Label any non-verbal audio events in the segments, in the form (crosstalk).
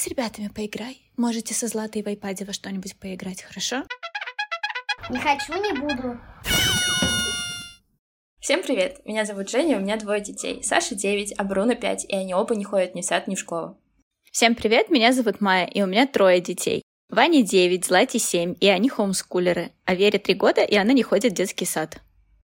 с ребятами поиграй. Можете со Златой в айпаде во что-нибудь поиграть, хорошо? Не хочу, не буду. Всем привет! Меня зовут Женя, у меня двое детей. Саша 9, а Бруно 5, и они оба не ходят ни в сад, ни в школу. Всем привет, меня зовут Майя, и у меня трое детей. Ване 9, Злате 7, и они хоумскулеры, а Вере 3 года, и она не ходит в детский сад.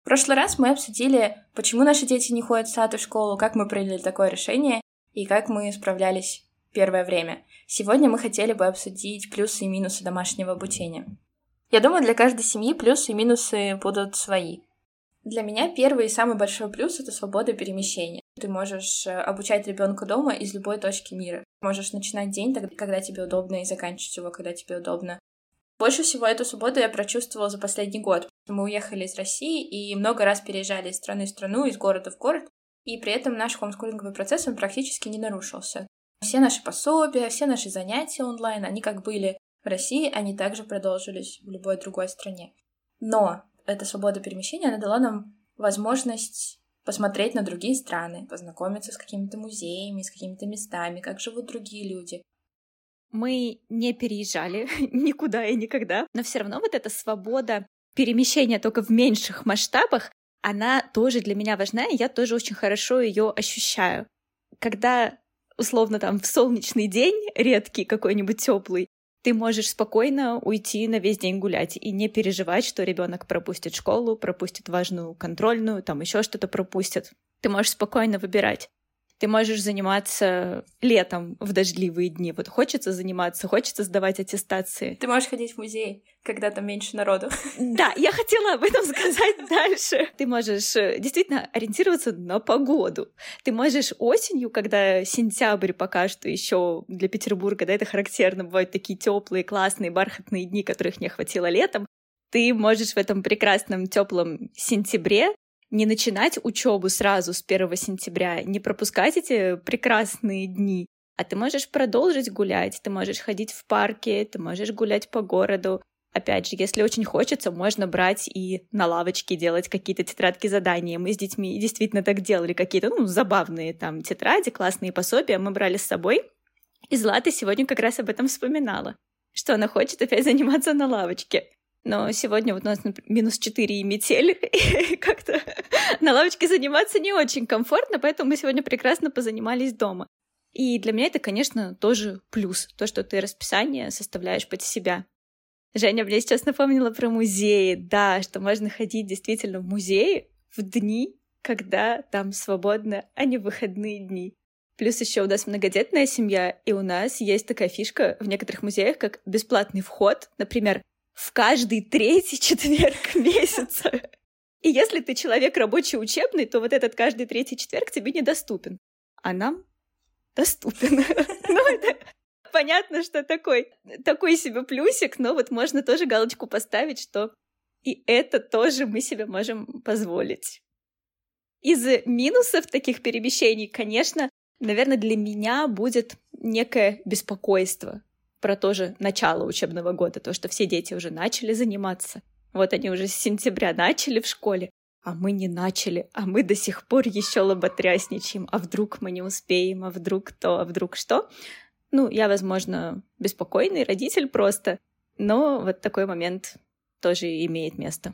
В прошлый раз мы обсудили, почему наши дети не ходят в сад и в школу, как мы приняли такое решение, и как мы справлялись первое время. Сегодня мы хотели бы обсудить плюсы и минусы домашнего обучения. Я думаю, для каждой семьи плюсы и минусы будут свои. Для меня первый и самый большой плюс — это свобода перемещения. Ты можешь э, обучать ребенка дома из любой точки мира. Можешь начинать день, тогда, когда тебе удобно, и заканчивать его, когда тебе удобно. Больше всего эту свободу я прочувствовала за последний год. Мы уехали из России и много раз переезжали из страны в страну, из города в город, и при этом наш хомскулинговый процесс, он практически не нарушился. Все наши пособия, все наши занятия онлайн, они как были в России, они также продолжились в любой другой стране. Но эта свобода перемещения, она дала нам возможность посмотреть на другие страны, познакомиться с какими-то музеями, с какими-то местами, как живут другие люди. Мы не переезжали (laughs) никуда и никогда, но все равно вот эта свобода перемещения только в меньших масштабах, она тоже для меня важна, и я тоже очень хорошо ее ощущаю. Когда условно там в солнечный день, редкий какой-нибудь теплый, ты можешь спокойно уйти на весь день гулять и не переживать, что ребенок пропустит школу, пропустит важную контрольную, там еще что-то пропустит. Ты можешь спокойно выбирать. Ты можешь заниматься летом в дождливые дни. Вот хочется заниматься, хочется сдавать аттестации. Ты можешь ходить в музей, когда там меньше народу. Да, (laughs) я хотела об этом сказать дальше. Ты можешь э, действительно ориентироваться на погоду. Ты можешь осенью, когда сентябрь пока что еще для Петербурга, да, это характерно, бывают такие теплые, классные, бархатные дни, которых не хватило летом. Ты можешь в этом прекрасном теплом сентябре не начинать учебу сразу с 1 сентября, не пропускать эти прекрасные дни, а ты можешь продолжить гулять, ты можешь ходить в парке, ты можешь гулять по городу. Опять же, если очень хочется, можно брать и на лавочке делать какие-то тетрадки задания. Мы с детьми действительно так делали, какие-то, ну, забавные там тетради, классные пособия мы брали с собой. И Злата сегодня как раз об этом вспоминала, что она хочет опять заниматься на лавочке. Но сегодня вот у нас минус 4 и метель, (laughs) и как-то на лавочке заниматься не очень комфортно, поэтому мы сегодня прекрасно позанимались дома. И для меня это, конечно, тоже плюс, то, что ты расписание составляешь под себя. Женя мне сейчас напомнила про музеи. Да, что можно ходить действительно в музеи в дни, когда там свободно, а не в выходные дни. Плюс еще у нас многодетная семья, и у нас есть такая фишка в некоторых музеях, как бесплатный вход. Например, в каждый третий (laughs) четверг месяца. И если ты человек рабочий учебный, то вот этот каждый третий четверг тебе недоступен. А нам доступен. (laughs) Ну, это понятно, что такой, такой себе плюсик, но вот можно тоже галочку поставить, что и это тоже мы себе можем позволить. Из минусов таких перемещений, конечно, наверное, для меня будет некое беспокойство про тоже начало учебного года, то, что все дети уже начали заниматься. Вот они уже с сентября начали в школе, а мы не начали, а мы до сих пор еще лоботрясничаем, а вдруг мы не успеем, а вдруг то, а вдруг что. Ну, я, возможно, беспокойный родитель просто, но вот такой момент тоже имеет место.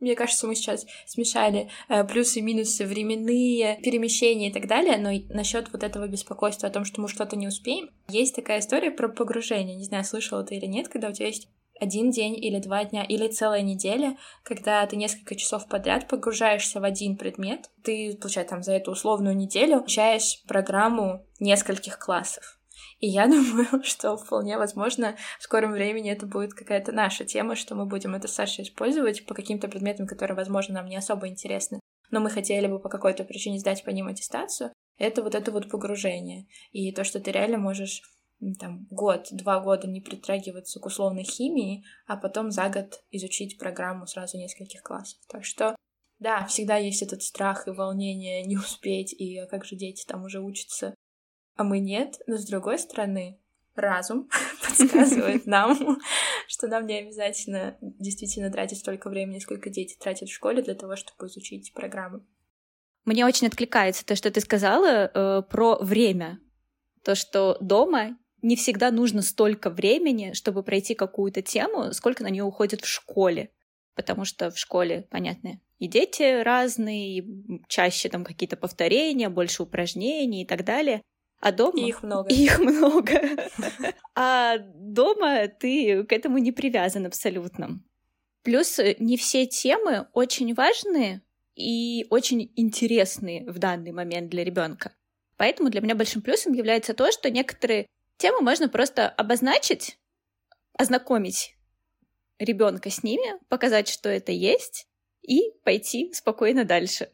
Мне кажется, мы сейчас смешали э, плюсы и минусы, временные перемещения и так далее, но насчет вот этого беспокойства о том, что мы что-то не успеем, есть такая история про погружение. Не знаю, слышала ты или нет, когда у тебя есть один день или два дня или целая неделя, когда ты несколько часов подряд погружаешься в один предмет, ты, получается, там за эту условную неделю получаешь программу нескольких классов. И я (laughs) думаю, что вполне возможно в скором времени это будет какая-то наша тема, что мы будем это с Сашей использовать по каким-то предметам, которые, возможно, нам не особо интересны, но мы хотели бы по какой-то причине сдать по ним аттестацию, это вот это вот погружение. И то, что ты реально можешь там, год, два года не притрагиваться к условной химии, а потом за год изучить программу сразу нескольких классов. Так что, да, всегда есть этот страх и волнение не успеть, и а как же дети там уже учатся а мы нет. Но с другой стороны, разум (laughs) (laughs) подсказывает нам, (laughs) что нам не обязательно действительно тратить столько времени, сколько дети тратят в школе для того, чтобы изучить программу. Мне очень откликается то, что ты сказала э, про время. То, что дома не всегда нужно столько времени, чтобы пройти какую-то тему, сколько на нее уходит в школе. Потому что в школе, понятно, и дети разные, и чаще там какие-то повторения, больше упражнений и так далее. А дома... И их много. И их много. (laughs) А дома ты к этому не привязан абсолютно. Плюс э, не все темы очень важные и очень интересные в данный момент для ребенка. Поэтому для меня большим плюсом является то, что некоторые темы можно просто обозначить, ознакомить ребенка с ними, показать, что это есть, и пойти спокойно дальше.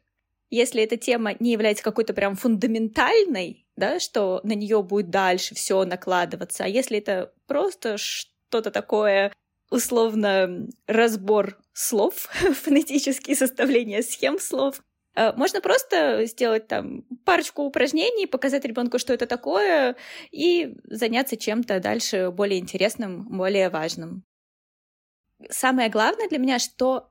Если эта тема не является какой-то прям фундаментальной, да, что на нее будет дальше все накладываться, а если это просто что-то такое, условно, разбор слов, (laughs) фонетические составления схем слов, э, можно просто сделать там парочку упражнений, показать ребенку, что это такое, и заняться чем-то дальше более интересным, более важным. Самое главное для меня, что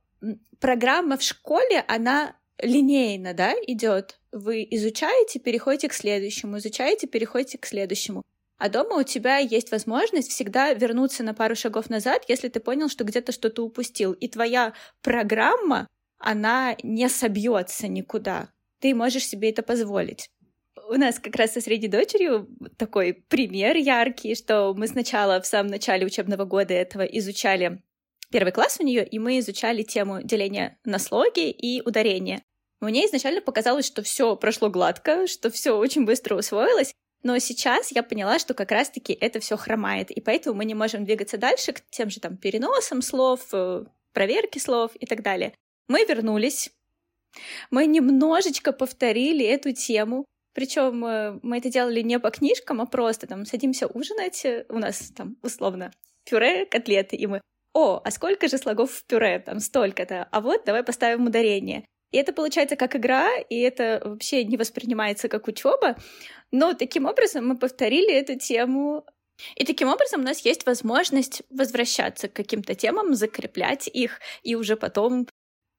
программа в школе, она линейно, да, идет. Вы изучаете, переходите к следующему, изучаете, переходите к следующему. А дома у тебя есть возможность всегда вернуться на пару шагов назад, если ты понял, что где-то что-то упустил. И твоя программа, она не собьется никуда. Ты можешь себе это позволить. У нас как раз со средней дочерью такой пример яркий, что мы сначала в самом начале учебного года этого изучали первый класс у нее, и мы изучали тему деления на слоги и ударения. Мне изначально показалось, что все прошло гладко, что все очень быстро усвоилось, но сейчас я поняла, что как раз-таки это все хромает, и поэтому мы не можем двигаться дальше к тем же там переносам слов, э, проверке слов и так далее. Мы вернулись, мы немножечко повторили эту тему, причем э, мы это делали не по книжкам, а просто там садимся ужинать, у нас там условно пюре, котлеты, и мы о, а сколько же слогов в пюре, там столько-то, а вот давай поставим ударение. И это получается как игра, и это вообще не воспринимается как учеба. Но таким образом мы повторили эту тему. И таким образом у нас есть возможность возвращаться к каким-то темам, закреплять их и уже потом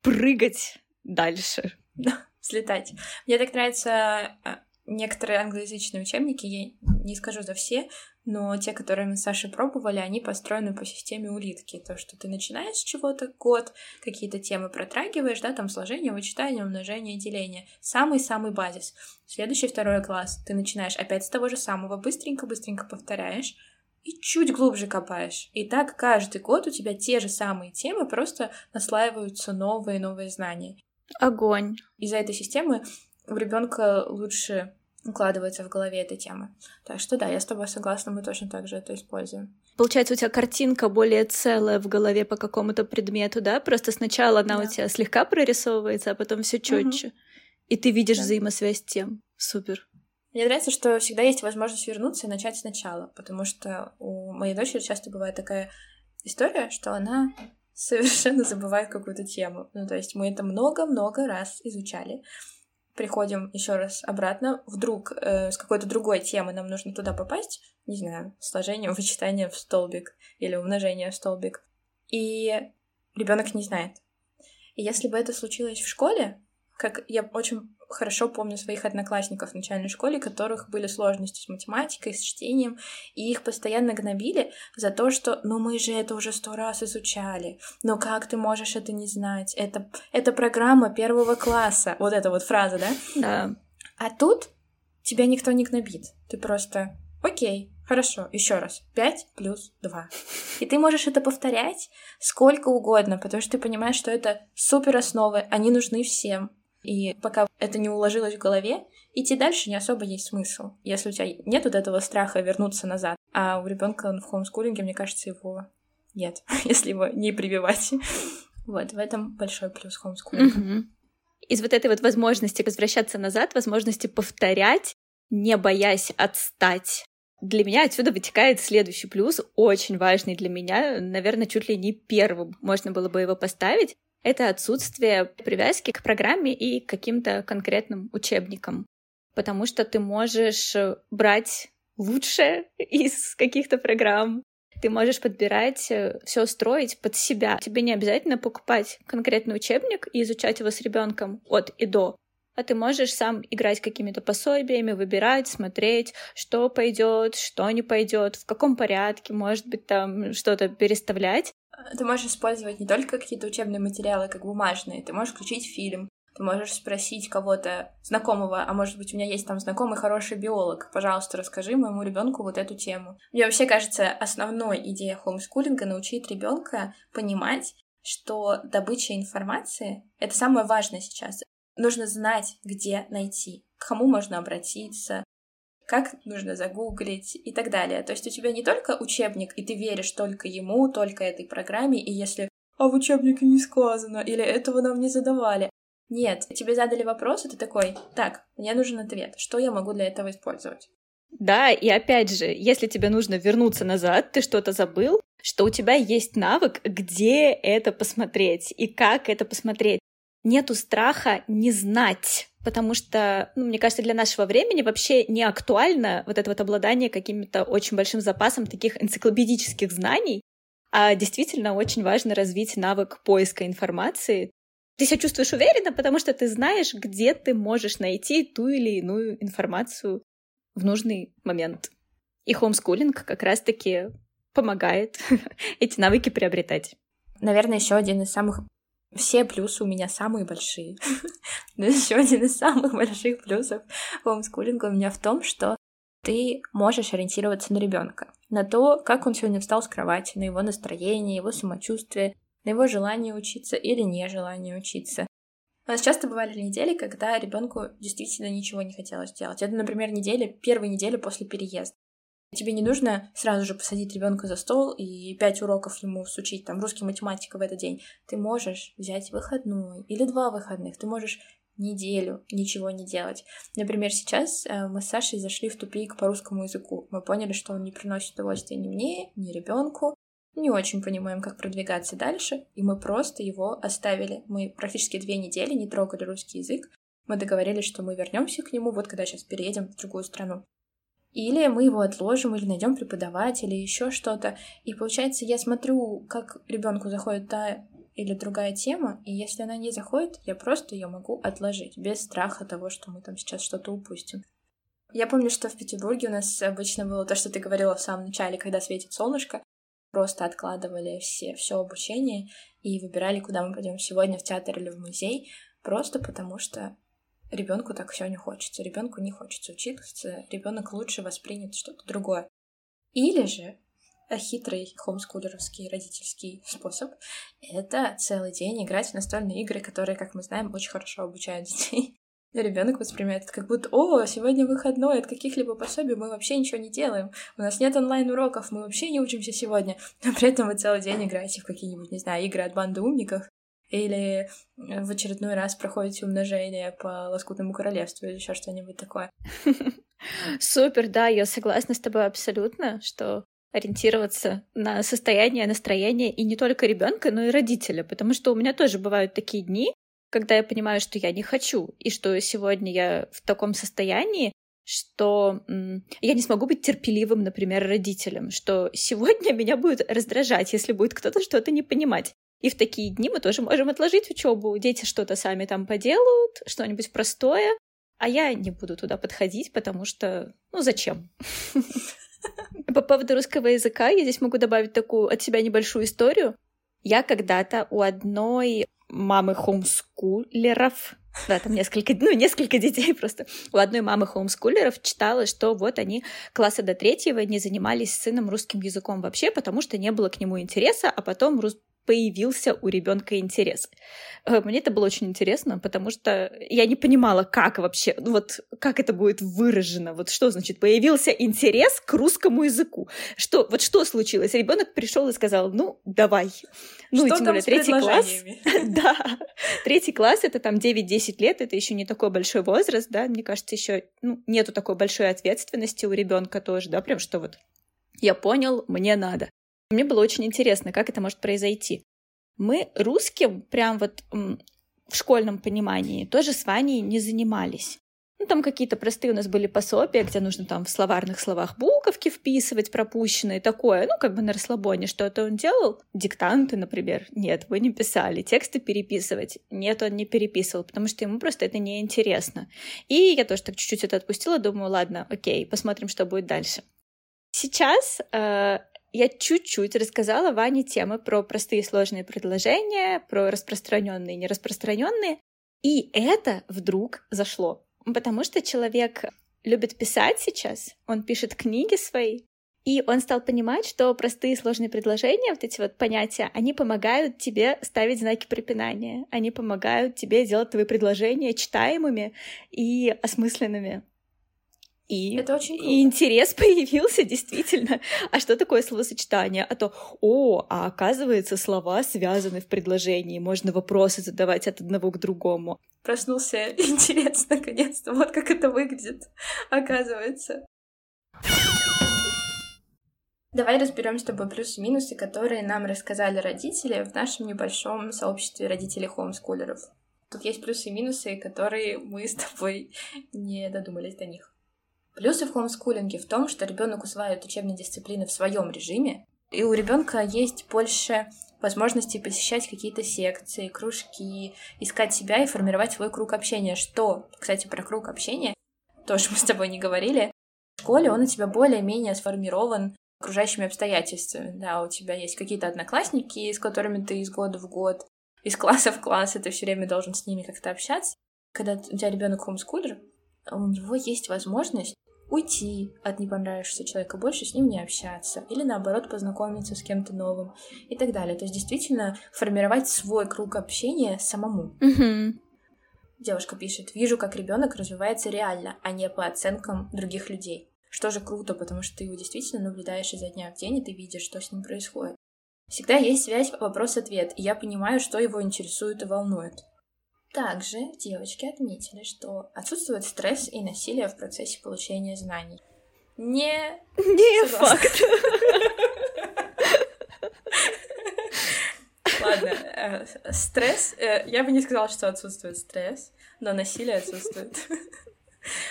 прыгать дальше. Да, взлетать. Мне так нравятся а, некоторые англоязычные учебники, я не скажу за все, но те, которые мы с Сашей пробовали, они построены по системе улитки. То, что ты начинаешь с чего-то год, какие-то темы протрагиваешь, да, там сложение, вычитание, умножение, деление. Самый-самый базис. Следующий второй класс ты начинаешь опять с того же самого, быстренько-быстренько повторяешь, и чуть глубже копаешь. И так каждый год у тебя те же самые темы, просто наслаиваются новые новые знания. Огонь. Из-за этой системы у ребенка лучше укладывается в голове эта тема. Так что да, я с тобой согласна, мы точно так же это используем. Получается, у тебя картинка более целая в голове по какому-то предмету, да? Просто сначала она да. у тебя слегка прорисовывается, а потом все четче. Угу. И ты видишь да. взаимосвязь тем. Супер. Мне нравится, что всегда есть возможность вернуться и начать сначала, потому что у моей дочери часто бывает такая история, что она совершенно забывает какую-то тему. Ну, то есть мы это много-много раз изучали, приходим еще раз обратно, вдруг э, с какой-то другой темы нам нужно туда попасть, не знаю, сложение, вычитание в столбик или умножение в столбик, и ребенок не знает. И если бы это случилось в школе, как я очень хорошо помню своих одноклассников в начальной школе, у которых были сложности с математикой, с чтением, и их постоянно гнобили за то, что «ну мы же это уже сто раз изучали, но как ты можешь это не знать? Это, это программа первого класса». Вот эта вот фраза, да? Да. А тут тебя никто не гнобит. Ты просто «окей, Хорошо, еще раз. 5 плюс 2. И ты можешь это повторять сколько угодно, потому что ты понимаешь, что это супер основы, они нужны всем. И пока это не уложилось в голове, идти дальше не особо есть смысл, если у тебя нет вот этого страха вернуться назад. А у ребенка в хоумскулинге, мне кажется, его нет, (laughs) если его не прививать. (laughs) Вот, в этом большой плюс хоумскулинга. Из вот этой вот возможности возвращаться назад, возможности повторять, не боясь отстать, для меня отсюда вытекает следующий плюс, очень важный для меня, наверное, чуть ли не первым можно было бы его поставить это отсутствие привязки к программе и к каким-то конкретным учебникам. Потому что ты можешь брать лучшее (laughs) из каких-то программ, ты можешь подбирать, э, все строить под себя. Тебе не обязательно покупать конкретный учебник и изучать его с ребенком от и до, а ты можешь сам играть какими-то пособиями, выбирать, смотреть, что пойдет, что не пойдет, в каком порядке, может быть, там что-то переставлять. Ты можешь использовать не только какие-то учебные материалы, как бумажные, ты можешь включить фильм, ты можешь спросить кого-то знакомого, а может быть, у меня есть там знакомый хороший биолог, пожалуйста, расскажи моему ребенку вот эту тему. Мне вообще кажется, основной идея хомскулинга научить ребенка понимать, что добыча информации — это самое важное сейчас. Нужно знать, где найти, к кому можно обратиться, как нужно загуглить и так далее. То есть у тебя не только учебник, и ты веришь только ему, только этой программе, и если «а в учебнике не сказано» или «этого нам не задавали», нет, тебе задали вопрос, и ты такой, так, мне нужен ответ, что я могу для этого использовать? Да, и опять же, если тебе нужно вернуться назад, ты что-то забыл, что у тебя есть навык, где это посмотреть и как это посмотреть. Нету страха не знать, потому что, ну, мне кажется, для нашего времени вообще не актуально вот это вот обладание каким-то очень большим запасом таких энциклопедических знаний, а действительно очень важно развить навык поиска информации. Ты себя чувствуешь уверенно, потому что ты знаешь, где ты можешь найти ту или иную информацию в нужный момент. И хомскулинг как раз-таки помогает (laughs) эти навыки приобретать. Наверное, еще один из самых все плюсы у меня самые большие. (laughs) Но еще один из самых больших плюсов хомскулинга у меня в том, что ты можешь ориентироваться на ребенка, на то, как он сегодня встал с кровати, на его настроение, его самочувствие, на его желание учиться или нежелание учиться. У нас часто бывали недели, когда ребенку действительно ничего не хотелось делать. Это, например, недели, первые недели после переезда. Тебе не нужно сразу же посадить ребенка за стол и пять уроков ему всучить, там, русский, математика в этот день. Ты можешь взять выходной или два выходных. Ты можешь неделю ничего не делать. Например, сейчас э, мы с Сашей зашли в тупик по русскому языку. Мы поняли, что он не приносит удовольствия ни мне, ни ребенку. Не очень понимаем, как продвигаться дальше, и мы просто его оставили. Мы практически две недели не трогали русский язык. Мы договорились, что мы вернемся к нему, вот когда сейчас переедем в другую страну. Или мы его отложим, или найдем преподавателя, или еще что-то. И получается, я смотрю, как ребенку заходит та или другая тема, и если она не заходит, я просто ее могу отложить, без страха того, что мы там сейчас что-то упустим. Я помню, что в Петербурге у нас обычно было то, что ты говорила в самом начале, когда светит солнышко, просто откладывали все, все обучение и выбирали, куда мы пойдем сегодня, в театр или в музей, просто потому что ребенку так все не хочется, ребенку не хочется учиться, ребенок лучше воспринят что-то другое. Или же э, хитрый хомскулеровский родительский способ — это целый день играть в настольные игры, которые, как мы знаем, очень хорошо обучают детей. (laughs) Ребенок воспринимает это как будто, о, сегодня выходной, от каких-либо пособий мы вообще ничего не делаем, у нас нет онлайн-уроков, мы вообще не учимся сегодня, но (laughs) при этом вы целый день играете в какие-нибудь, не знаю, игры от банды умников, или э, в очередной раз проходите умножение по лоскутному королевству или еще что-нибудь такое. (laughs) Супер, да, я согласна с тобой абсолютно, что ориентироваться на состояние, настроение и не только ребенка, но и родителя, потому что у меня тоже бывают такие дни, когда я понимаю, что я не хочу, и что сегодня я в таком состоянии, что я не смогу быть терпеливым, например, родителем, что сегодня (laughs) меня будет раздражать, если будет кто-то что-то не понимать. И в такие дни мы тоже можем отложить учебу. Дети что-то сами там поделают, что-нибудь простое, а я не буду туда подходить, потому что, ну, зачем? (laughs) По поводу русского языка я здесь могу добавить такую от себя небольшую историю. Я когда-то у одной мамы хомскулеров, да, там несколько, ну, несколько детей просто. У одной мамы хомскулеров читала, что вот они класса до третьего не занимались с сыном русским языком вообще, потому что не было к нему интереса, а потом рус появился у ребенка интерес. Э, мне это было очень интересно, потому что я не понимала, как вообще, ну вот как это будет выражено, вот что значит появился интерес к русскому языку, что вот что случилось? Ребенок пришел и сказал, ну давай, ну что и тем более третий класс, (laughs) да, третий класс это там 9-10 лет, это еще не такой большой возраст, да, мне кажется, еще ну, нету такой большой ответственности у ребенка тоже, да, прям что вот я понял, мне надо. Мне было очень интересно, как это может произойти. Мы русским, прям вот в школьном понимании, тоже с Ваней не занимались. Ну, там какие-то простые у нас были пособия, где нужно там в словарных словах буковки вписывать пропущенные, такое, ну, как бы на расслабоне что-то он делал. Диктанты, например, нет, вы не писали. Тексты переписывать, нет, он не переписывал, потому что ему просто это неинтересно. И я тоже так чуть-чуть это отпустила, думаю, ладно, окей, посмотрим, что будет дальше. Сейчас э, я чуть-чуть рассказала Ване темы про простые сложные предложения, про распространенные и нераспространенные, и это вдруг зашло. Потому что человек любит писать сейчас, он пишет книги свои, и он стал понимать, что простые сложные предложения, вот эти вот понятия, они помогают тебе ставить знаки препинания, они помогают тебе делать твои предложения читаемыми и осмысленными. И, это очень круто. и интерес (laughs) появился действительно. А что такое словосочетание? А то, о, а оказывается, слова связаны в предложении, можно вопросы задавать от одного к другому. Проснулся (laughs) интерес наконец-то. Вот как это выглядит, оказывается. Давай разберем с тобой плюсы и минусы, которые нам рассказали родители в нашем небольшом сообществе родителей хомскулеров. Тут есть плюсы и минусы, которые мы с тобой (laughs) не додумались до них. Плюсы в хомскулинге в том, что ребенок усваивает учебные дисциплины в своем режиме, и у ребенка есть больше возможностей посещать какие-то секции, кружки, искать себя и формировать свой круг общения. Что, кстати, про круг общения, тоже мы с тобой не говорили, в школе он у тебя более-менее сформирован окружающими обстоятельствами. Да, у тебя есть какие-то одноклассники, с которыми ты из года в год, из класса в класс, ты все время должен с ними как-то общаться. Когда у тебя ребенок хомскулер, у него есть возможность уйти от не понравившегося человека, больше с ним не общаться, или наоборот познакомиться с кем-то новым и так далее. То есть действительно формировать свой круг общения самому. Угу. Девушка пишет, вижу, как ребенок развивается реально, а не по оценкам других людей. Что же круто, потому что ты его действительно наблюдаешь изо дня в день, и ты видишь, что с ним происходит. Всегда есть связь вопрос-ответ, и я понимаю, что его интересует и волнует. Также девочки отметили, что отсутствует стресс и насилие в процессе получения знаний. Не... Не факт. Ладно, э, стресс... Э, я бы не сказала, что отсутствует стресс, но насилие отсутствует.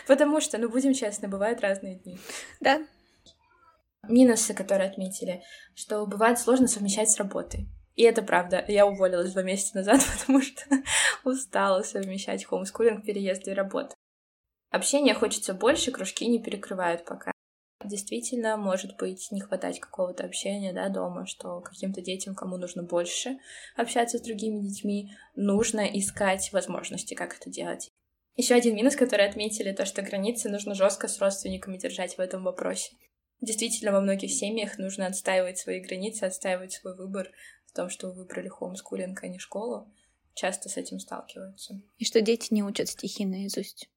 Потому что, ну, будем честны, бывают разные дни. Да. Минусы, которые отметили, что бывает сложно совмещать с работой. И это правда. Я уволилась два месяца назад, (laughs) потому что устала совмещать хомскулинг, переезды и работу. Общения хочется больше, кружки не перекрывают пока. Действительно, может быть, не хватать какого-то общения да, дома, что каким-то детям, кому нужно больше общаться с другими детьми, нужно искать возможности, как это делать. Еще один минус, который отметили, то, что границы нужно жестко с родственниками держать в этом вопросе. Действительно, во многих семьях нужно отстаивать свои границы, отстаивать свой выбор, в том, что вы выбрали хомскулинг, а не школу, часто с этим сталкиваются. И что дети не учат стихи наизусть.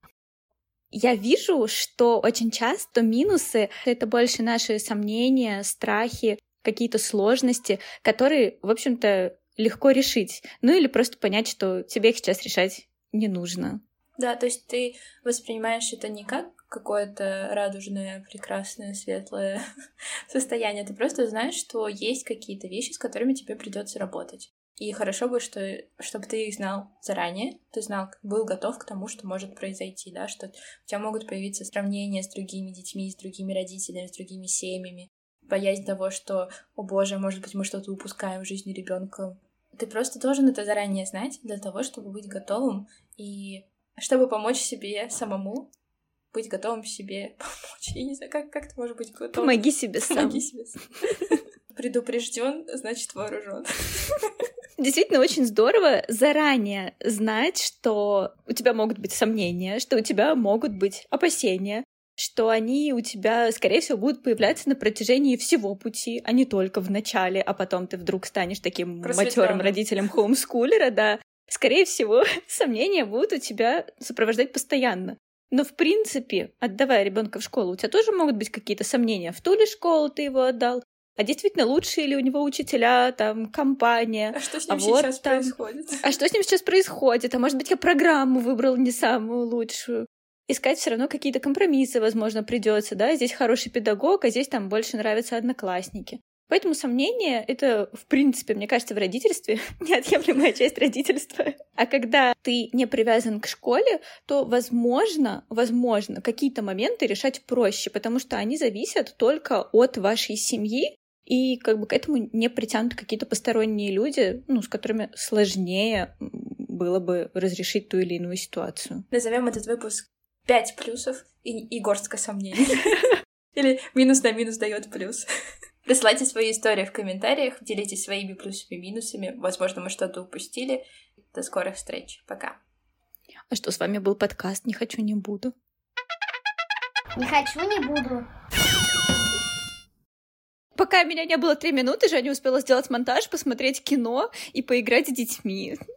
Я вижу, что очень часто минусы — это больше наши сомнения, страхи, какие-то сложности, которые, в общем-то, легко решить. Ну или просто понять, что тебе их сейчас решать не нужно. Да, то есть ты воспринимаешь это не как какое-то радужное, прекрасное, светлое (laughs) состояние. Ты просто знаешь, что есть какие-то вещи, с которыми тебе придется работать. И хорошо бы, что, чтобы ты их знал заранее, ты знал, был готов к тому, что может произойти, да, что у тебя могут появиться сравнения с другими детьми, с другими родителями, с другими семьями, боязнь того, что, о боже, может быть, мы что-то упускаем в жизни ребенка. Ты просто должен это заранее знать для того, чтобы быть готовым и чтобы помочь себе самому быть готовым себе (laughs) помочь. Я не знаю, как, как ты можешь быть готовым? Помоги себе сам. Помоги себе сам. (laughs) Предупрежден, значит вооружен. (laughs) Действительно очень здорово заранее знать, что у тебя могут быть сомнения, что у тебя могут быть опасения, что они у тебя, скорее всего, будут появляться на протяжении всего пути, а не только в начале, а потом ты вдруг станешь таким матерым родителем хоумскулера, да. Скорее всего, сомнения будут у тебя сопровождать постоянно. Но, в принципе, отдавая ребенка в школу, у тебя тоже могут быть какие-то сомнения. В ту ли школу ты его отдал, а действительно лучшие ли у него учителя, там, компания. А что с ним а сейчас вот, там... происходит? А что с ним сейчас происходит? А может быть, я программу выбрал не самую лучшую? Искать все равно какие-то компромиссы, возможно, придется, да? Здесь хороший педагог, а здесь там больше нравятся одноклассники. Поэтому сомнение — это, в принципе, мне кажется, в родительстве (laughs) неотъемлемая часть родительства. А когда ты не привязан к школе, то, возможно, возможно, какие-то моменты решать проще, потому что они зависят только от вашей семьи, и как бы к этому не притянуты какие-то посторонние люди, ну, с которыми сложнее было бы разрешить ту или иную ситуацию. Назовем этот выпуск «Пять плюсов и, и горстка сомнений». (laughs) Или минус на минус дает плюс. Присылайте свои истории в комментариях, делитесь своими плюсами и минусами. Возможно, мы что-то упустили. До скорых встреч. Пока. А что, с вами был подкаст «Не хочу, не буду». Не хочу, не буду. Пока меня не было три минуты, Женя успела сделать монтаж, посмотреть кино и поиграть с детьми.